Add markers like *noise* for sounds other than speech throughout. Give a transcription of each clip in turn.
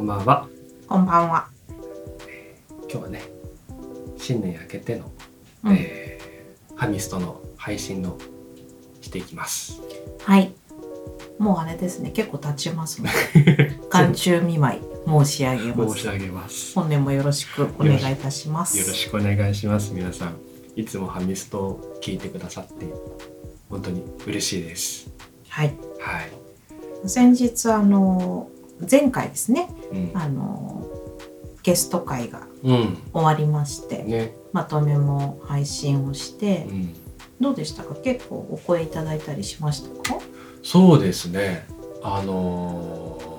こんばんは。こんばんは。今日はね、新年明けての、うんえーハミストの配信のしていきます。はい。もうあれですね、結構経ちますので、*laughs* 寒中見舞い申し上げます。申し上げます。本年もよろしくお願いいたします。よろしくお願いします。皆さん、いつもハミストを聞いてくださって本当に嬉しいです。はい。はい。先日あの前回ですね、うん。あのゲスト会がうん。終わりまして、ね。まとめも配信をしてう、ん。どうでしたか？結構お声いただいたりしましたか？そうですね。あのー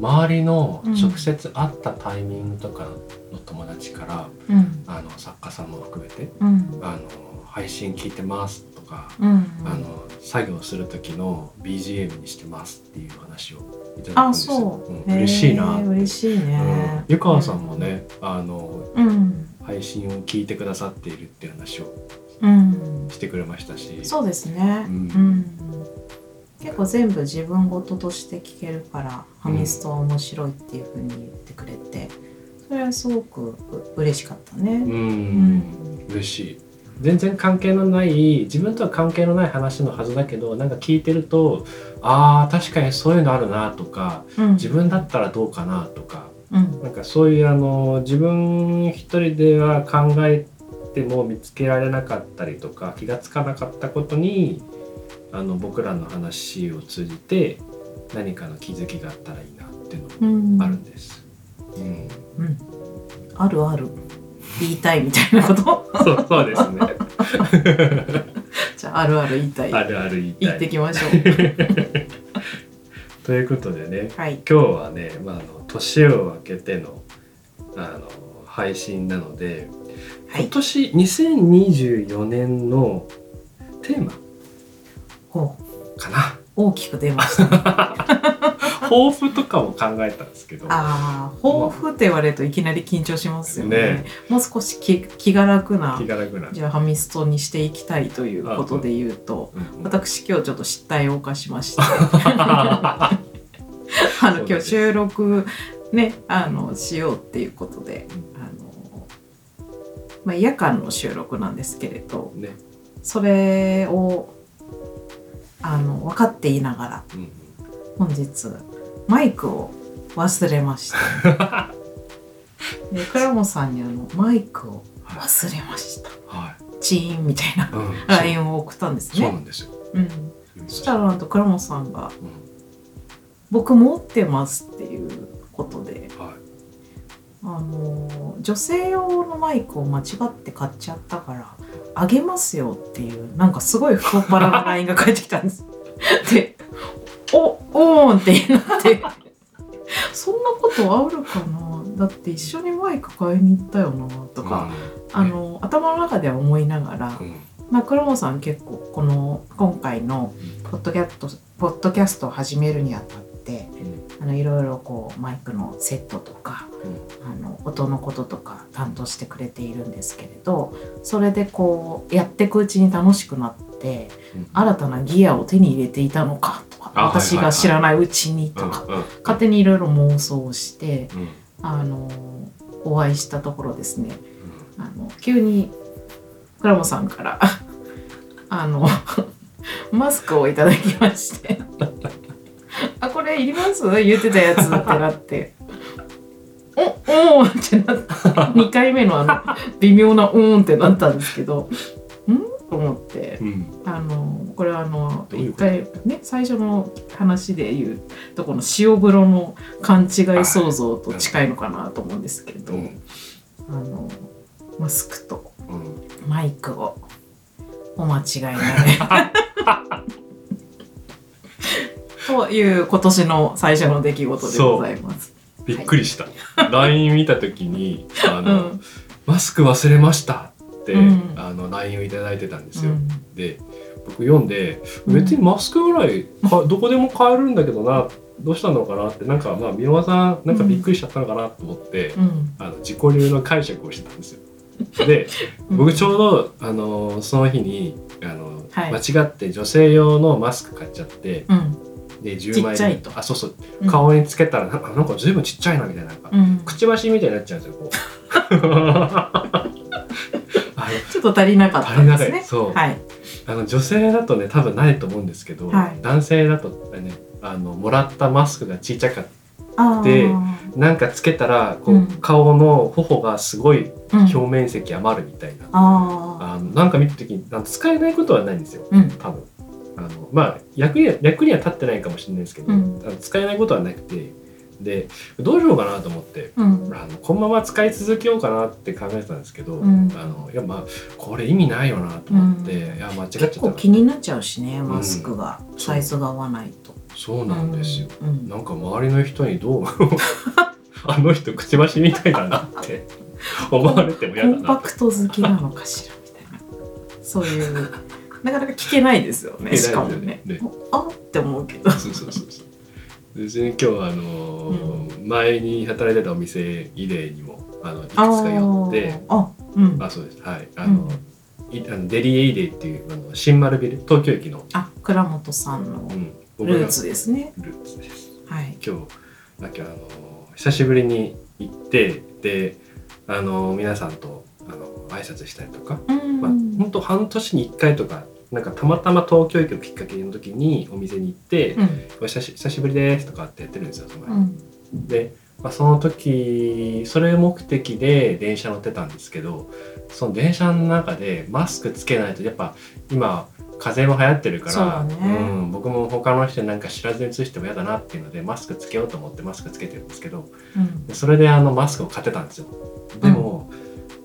周りのうん直接会ったタイミングとかの友達から、うんあの作家さんも含めて、うんあの配信聞いてますとか、うん。あの作業する時の BGM にしてますっていう話をいただくんあ、ですよ。そう。ん嬉しいな嬉しいねうん。湯川さんもね、あのうん。配信を聞いてくださっているっていう話をうん。してくれましたし、そうですね。ううんん。結構全部自分事として聞けるから、ファミストは面白いっていう風に言ってくれて、それはすごくう嬉しかったね。うん、うん嬉しい。全然関係のない自分とは関係のない話のはずだけどなんか聞いてるとあー確かにそういうのあるなとかうん自分だったらどうかなとかうんなんかそういうあの自分一人では考えても見つけられなかったりとか気がつかなかったことにあの僕らの話を通じて何かの気づきがあったらいいなっていううんのがあるんです。うん、うん。あるある。言いたいみたいなこと？そうそうですね。*laughs* じゃああるある言いたい。あるある言い言たい。ってきましょう。*laughs* ということでねはい。今日はね、まあ、あの年を明けてのあの配信なので、はい今。年2024年のテーマ。かな大きく出ました。*laughs* 抱負とかも考えたんですけどああ、抱負って言われるといきなり緊張しますよね。ね。もう少し気気が楽な。気。が楽な、じゃあハミストにしていきたいということで言うと、うん。私今日ちょっと失態を犯しまして。*laughs* あの今日収録ねあのしようっていうことであの、まあ、夜間の収録なんですけれどね、それをあの分かっていながらうん。本日マイクを忘れました。*laughs* で倉本さんにあのマイクを忘れました。はチーンみたいない、うん、LINE を送ったんですねそうな。んですよ。うん、そしたらなんと倉本さんがう「僕持ってます」っていうことでん、はい、あの女性用のマイクを間違って買っちゃったからあげますよっていうなんかすごい太っ腹な LINE が返ってきたんです。*laughs* で「おおーん」ってなって。そんなことあるかな？だって一緒にマイク買いに行ったよなとか、あの頭の中では思いながらうん、うんまあ、倉本さん結構この今回のポッドキャストポッドキャストを始めるにあたってあのいろいろこうマイクのセットとかあの音のこととか担当してくれているんですけれどそれでこうやっていくうちに楽しくなってうん。新たなギアを手に入れていたのかとか私が知らないうちにとか勝手にいろいろ妄想をしてうん。あのお会いしたところですね。あの急に倉本さんから *laughs* あの *laughs* マスクをいただきまして「*laughs* あこれいります?」言ってたやつってなって「おおーってなって。2回目のあの微妙な「うん」ってなったんですけど「ん?」と思ってうん。あのこれはあの一回ね最初の話で言うとこの塩風呂の勘違い想像と近いのかなと思うんですけれど。うん。あのマスクとうん。マイクをお間違いないという今年の最初の出来事でございます。びっくりした。*laughs* LINE 見た時にあの、うん。マスク忘れましたって、うんあの LINE をいただいてたんですよ。うん。で僕読んでうん。別にマスクぐらいかどこでも買えるんだけどなどうしたのかなってなんかまあ宮川さんなんかびっくりしちゃったのかなと思って、うん。あの自己流の解釈をしてたんですよ。でうん。僕ちょうどあのその日にあの、はい。間違って女性用のマスク買っちゃってうん。で10ち枚っちゃいと。あそうそう。うん。顔につけたらなんかなんか随分ちっちゃいなみたいななんか、うん。くちばしみたいになっちゃうんですよこう。あ *laughs* *laughs* ちょっと足りなかったんですね。そう、はい。あの女性だとね多分ないと思うんですけど、はい。男性だとねあのもらったマスクがちっちゃかっあー。でなんかつけたらこう、うん。顔の頬がすごいうん。表面積余るみたいな、ああのなんか見た時になんか使えないことはないんですよ。ーうん。多分。あのまあ役には役には立ってないかもしれないですけど、うん。使えないことはなくてでどうしようかなと思ってうん。あのこのまま使い続けようかなって考えてたんですけど、うん。あのいやまあこれ意味ないよなと思って、うん。いや間違っちゃったな結構気になっちゃうしねマスクがんサイズが合わないと。そうなんですよ、うん。なんか周りの人にどう *laughs* あの人くちばしみたいだなって *laughs* 思われても嫌だな。コンパクト好きなのかしらみたいな。そういう。なかなか聞けないですよねしかもね。ねあって思うけど。そうそうそうそう別に今日はあのー前に働いてたお店以例にもあのいくつか寄って。あうん。あそうです。はい。あの、いあのデリエイデイっていうあの新丸ビル東京駅の、あ倉本さんのルーツですね。ルーツです。はい。今日なんかあの久しぶりに行ってであの皆さんとあの挨拶したりとか、うん。まあ本当半年に1回とかなんかたまたま東京駅をきっかけの時にお店に行ってうん「お久し久しぶりです」とかってやってるんですよその前。うん。で、まあ、その時それ目的で電車乗ってたんですけどその電車の中でマスクつけないとやっぱ今風邪も流行ってるからそうん、僕も他の人になんか知らずにつしても嫌だなっていうのでマスクつけようと思ってマスクつけてるんですけどうん。でそれであのマスクを買ってたんですよ。でも、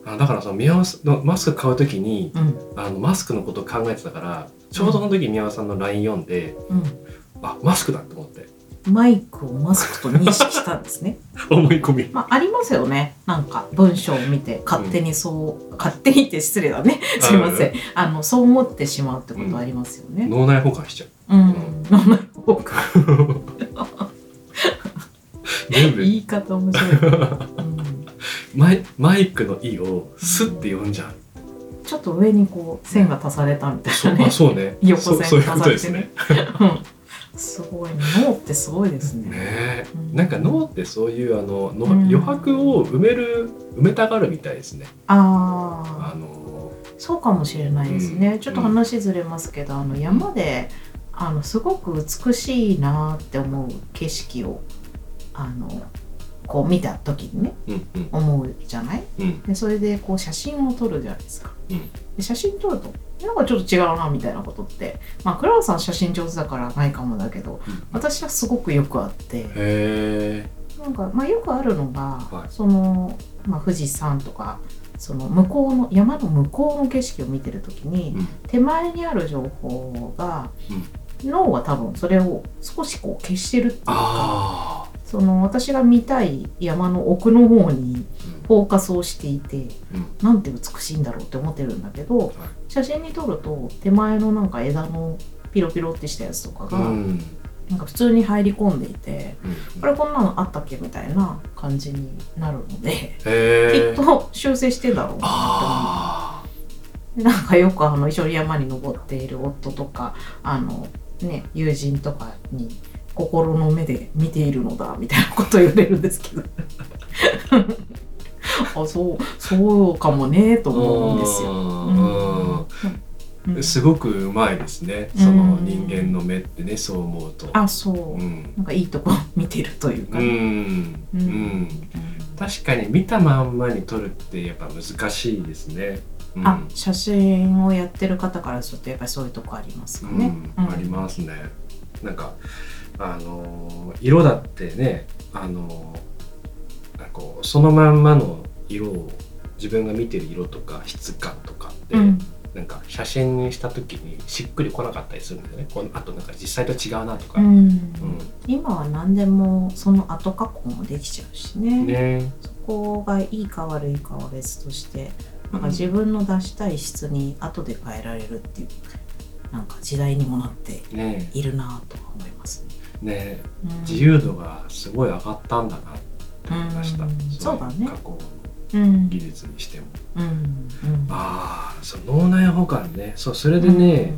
あだからその宮尾さんのマスク買う時にうんあのマスクのことを考えてたからちょうどその時宮尾さんの LINE 読んで、うんあマスクだと思ってマイクをマスクと認識したんですね。*laughs* 思い込みまあ、ありますよね。なんか文章を見て勝手にそう、勝手にって失礼だね。すいません。あのそう思ってしまうってことありますよね。脳内保管しちゃううん。名前をか全部言い方面白い。うんマイマイクの「い」をスッて読んじゃう、ちょっと上にこう線が足されたみたそいうなね。あ。そうね。横線そうそういうことですね。うん。すごいね。脳ってすごいですね。ね。えうん。なんか脳ってそういうあののうん。余白を埋める埋めたがるみたいですね。ああ。あのそうかもしれないですね、うん。ちょっと話ずれますけど、あの山であのすごく美しいなって思う景色をあのこう見た時にねうんうん。思うじゃない？うん。でそれでこう写真を撮るじゃないですか。うん。で写真撮るとなんかちょっと違うなみたいなことってまあクラウさん写真上手だからないかもだけど私はすごくよくあってなんか、まあ、よくあるのが、はい。その、まあ、富士山とかその向こうの山の向こうの景色を見てる時に、うん。手前にある情報が、脳は多分それを少しこう消してるっていうかあその私が見たい山の奥の方にあフォーカスをしていて、うん。なんて美しいんだろうって思ってるんだけど、写真に撮ると手前のなんか枝のピロピロってしたやつとかが、うん。なんか普通に入り込んでいて。うん。これこんなのあったっけみたいな感じになるので、きっと修正してんだろうなあって思う。でなんかよくあの一緒に山に登っている夫とかあの、ね、友人とかに心の目で見ているのだみたいなこと言われるんですけど。*laughs* あそうそうかもねと思うんですよ。ようん。すごくうまいですね、うん。その人間の目ってねそう思うと。あそう、うん。なんかいいとこ見てるというかうね、ん、ううん。ん、確かに見たまんまに撮るってやっぱ難しいですね、うん、あ写真をやってる方からするとやっぱりそういうとこありますよね。うん、ありますね。なんかあのー色だってねあのーなんかこうそのまんまの色を自分が見てる色とか質感とかって、うん。なんか写真にした時にしっくりこなかったりするんだよね。こうあとなんか実際と違うなとか、うん。今は何でもその後加工もできちゃうしね。ね。そこがいいか悪いかは別としてなんか自分の出したい質に後で変えられるっていうなんか時代にもなってね。いるなとは思いますね。ねうん。自由度がすごい上がったんだなって思いました、うん。そうだね。加工のうん。技術にしても、うん。うん。ああそう脳内保管ね。そうそれでね、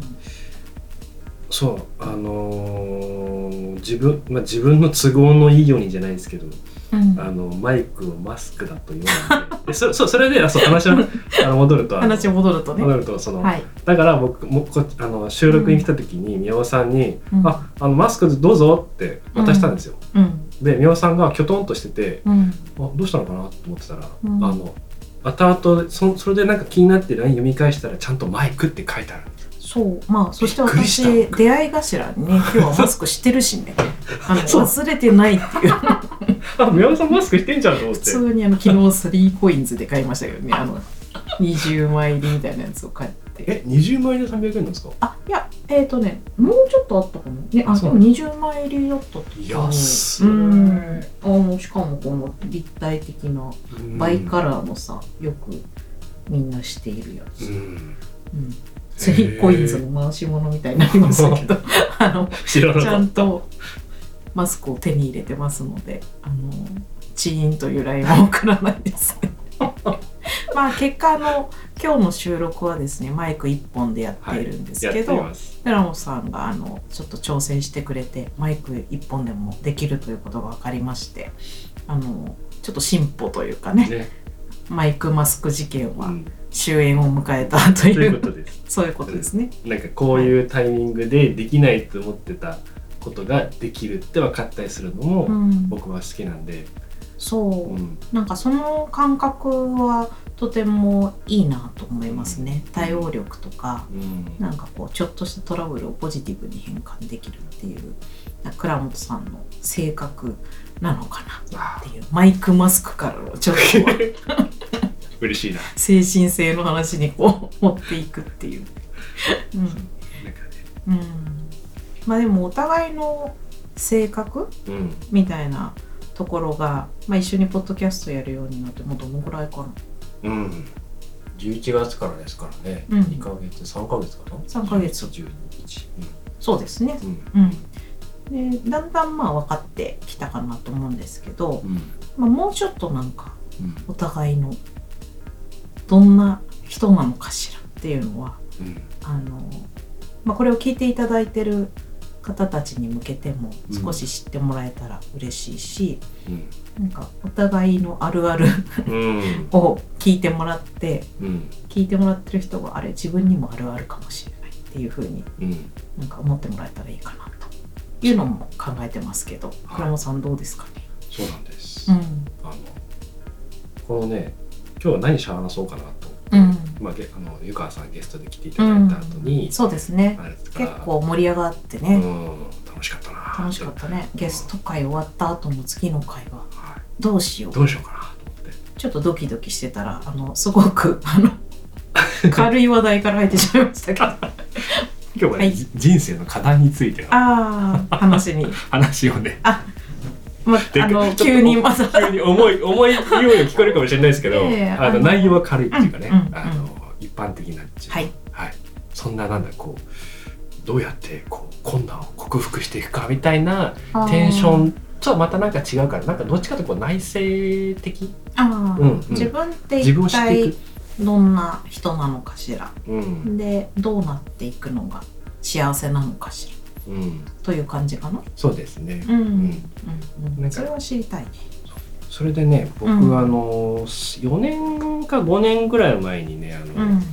そうあのー自分、まあ、自分の都合のいいようにじゃないですけどうん。あのマイクをマスクだと言わない。*laughs* ででそそそれであそう話の *laughs* あの戻ると話戻るとね。戻るとその、はい。だから僕もこあの収録に来た時に宮尾さんに「うん。ああのマスクどうぞ」って渡したんですよ。うん。で宮尾さんがきょとんとしててうん「あどうしたのかな?」と思ってたら、うん。あの後々そそれでなんか気になって LINE 読み返したらちゃんと「マイク」って書いてあるそうまあそして私出会い頭にね今日はマスクしてるしね。*laughs* あの忘れてないっていう。*laughs* あ宮尾さんマスクしてんじゃんと思って。普通にあの昨日3コインズで買いましたけどね。あの20枚入りみたいなやつを買って。え20枚で300円なんですか？あいやえっ、ー、とねもうちょっとあったかもね。あでそう。も20枚入りだったって安い。うん。あのしかもこの立体的なバイカラーのさよくみんなしているやつ、うん。うん、スリーコインズの回し物みたいになりましたけどあのちゃんとマスクを手に入れてますのであのチーンというラインは送らないですね *laughs* まあ結果あの今日の収録はですねマイク1本でやっているんですけど、みます。寺本さんがあのちょっと挑戦してくれてマイク1本でもできるということが分かりましてあのちょっと進歩というかねね、マイクマスク事件はうん、終焉を迎えたとという,、いうことです。そういうことですね。なんかこういうタイミングでできないと思ってたことができるって分かったりするのもうん、僕は好きなんで、そう、うん。なんかその感覚はとてもいいなと思いますね。対応力とかうん。なんかこうちょっとしたトラブルをポジティブに変換できるっていう倉本さんの性格なのかなあっていう。マイクマスクからのちょっとこう嬉しいな。精神性の話にこう持っていくっていう。*laughs* うん。なんかね。うん、まあでもお互いの性格うん。みたいなところが、まあ、一緒にポッドキャストやるようになってもうどのぐらいかな。うん。11月からですからね、うん。2ヶ月3ヶ月かな？3ヶ月。12日。そうですね。うん。うん。でだんだんまあ分かってきたかなと思うんですけど、うん。まあ、もうちょっとなんかうん。お互いのどんな人なのかしらっていうのはうん。あの、まあ、これを聞いていただいてる方たちに向けてもうん。少し知ってもらえたら嬉しいし、うん。なんかお互いのあるあるうん。*laughs* を聞いてもらってうん。聞いてもらってる人があれ自分にもあるあるかもしれないっていう風にうん。なんか思ってもらえたらいいかなというのも考えてますけどはい。倉本さんどうですかね、そうなんです、うん。あのこのね今日は何しゃ話そうかなと、うん。まあ、ゲあの湯川さんゲストで来ていただいた後に、そうですね。あれですか結構盛り上がってうね、ん。楽しかったな。楽しかったね。ゲスト会終わった後の次の会ははい。どうしよう。どうしようかなと思って。ちょっとドキドキしてたらあのすごくあの *laughs* 軽い話題から入ってしまいましたけど。あ今日はね、はい。じ人生の課題についてのあー話に。*laughs* 話をねまであの急にまた急に重い重いように聞こえるかもしれないですけど、いやいやああのの内容は軽いっていうかね、うんうんあの一般的なはい。はい、そんななんだこうどうやってこう困難を克服していくかみたいなテンションとはまたなんか違うからなんかどっちかというとこう内省的、あー、うんうん。自分って自分を一知っていく。体どんな人なのかしら。うん。でどうなっていくのが幸せなのかしら。うん、という感じかな？そうですね、うん、うん。うん。それは知りたい。ねそれでね僕、うん。あの4年か5年ぐらい前にねあの、うん。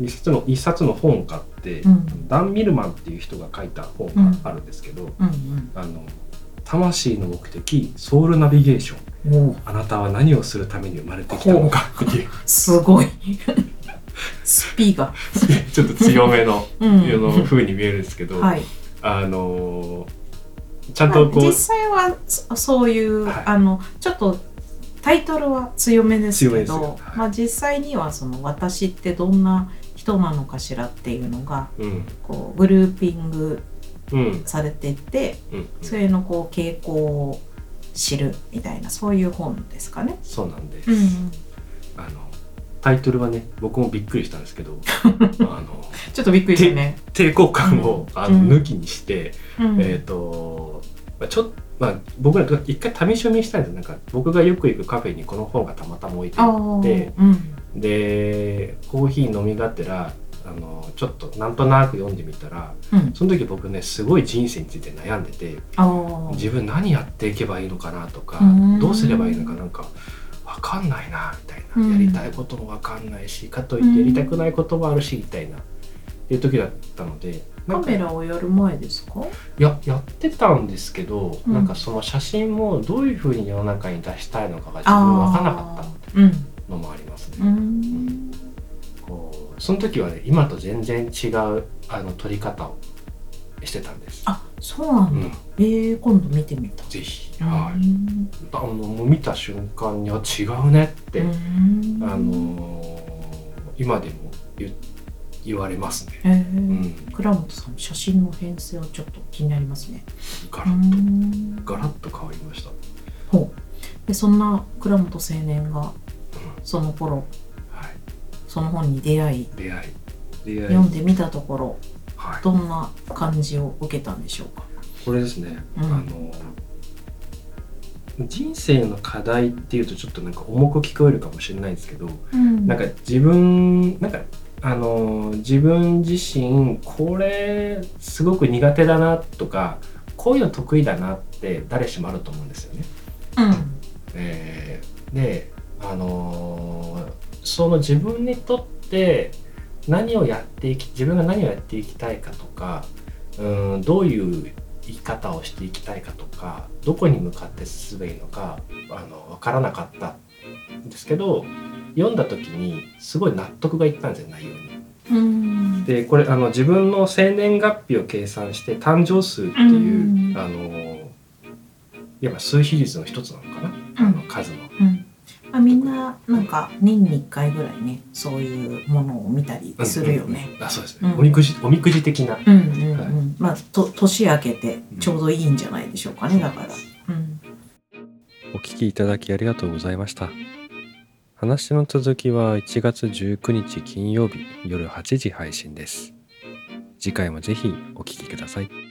一冊の一冊の本を買って、うん。ダン・ミルマンっていう人が書いた本があるんですけど、あの魂の目的ソウルナビゲーション。あなたは何をするために生まれてきたのかっていう。*laughs* すごい。スピが、*laughs* ちょっと強めのうん。の風に見えるんですけど、はいあのちゃんとこう、まあ実際はそそういう、はい。あのちょっとタイトルは強めですけどはい。まあ、実際にはその私ってどんな人なのかしらっていうのがうん。こうグルーピングうん。されていってうん。それのこう傾向を知るみたいなそういう本ですかね。そうなんです、うん、タイトルはね僕もびっくりしたんですけど *laughs* あのちょっとびっくりしたね。抵抗感を、うん。あのうん。抜きにして、うん。えっ、と、まあ、ちょっとまあ、僕ら一回試し読みしたいんですなんか僕がよく行くカフェにこの本がたまたま置いてああってーうん。でコーヒー飲みがてらあのちょっとなんとなく読んでみたらうん。その時僕ねすごい人生について悩んでて自分何やっていけばいいのかなとかうん。どうすればいいのかなんか分かんないなみたいな、うん。やりたいことも分かんないしかといってやりたくないこともあるしみたいなっていう時だったのでカメラをやる前ですか？ややってたんですけど、うん。なんかその写真もどういうふうに世の中に出したいのかが自分分からなかっうんたのもありますうね。ん。こうその時はね今と全然違うあの撮り方をしてたんです。あそうなんだ、うん、えー、今度見てみた。ぜひ、うん。はい、あのもう見た瞬間には違うねって、うん。あのー今でも言言われますね。えー。うん、倉本さん写真の編成はちょっと気になりますね。ガラッと、うん。ガラッと変わりました。ほう。でそんな倉本青年がその頃はい、その本に出会い出会い。出会い。読んでみたところはい、どんな感じを受けたんでしょうか？これですね、うん。あの人生の課題っていうとちょっとなんか重く聞こえるかもしれないですけど、うん。なんか自分なんかあの自分自身これすごく苦手だなとかこういうの得意だなって誰しもあると思うんですよね。うん。えーであのその自分にとって何をやっていき自分が何をやっていきたいかとかうんどういう生き方をしていきたいかとかどこに向かって進めばいいのかあの分からなかったんですけど読んだ時にすごい納得がいったんですよ内容に。うんでこれあの自分の生年月日を計算して誕生数っていう、うんあのいわば数比率の一つなのかな、うんあの数の。ななんか年に1回ぐらいねそういうものを見たりするよね。あそうですね、うんおみくじおみくじ的な。うんうんうん、はいまあと年明けてちょうどいいんじゃないでしょうかねだから。うんお聞きいただきありがとうございました。話の続きは1月19日金曜日夜8時配信です。次回もぜひお聞きください。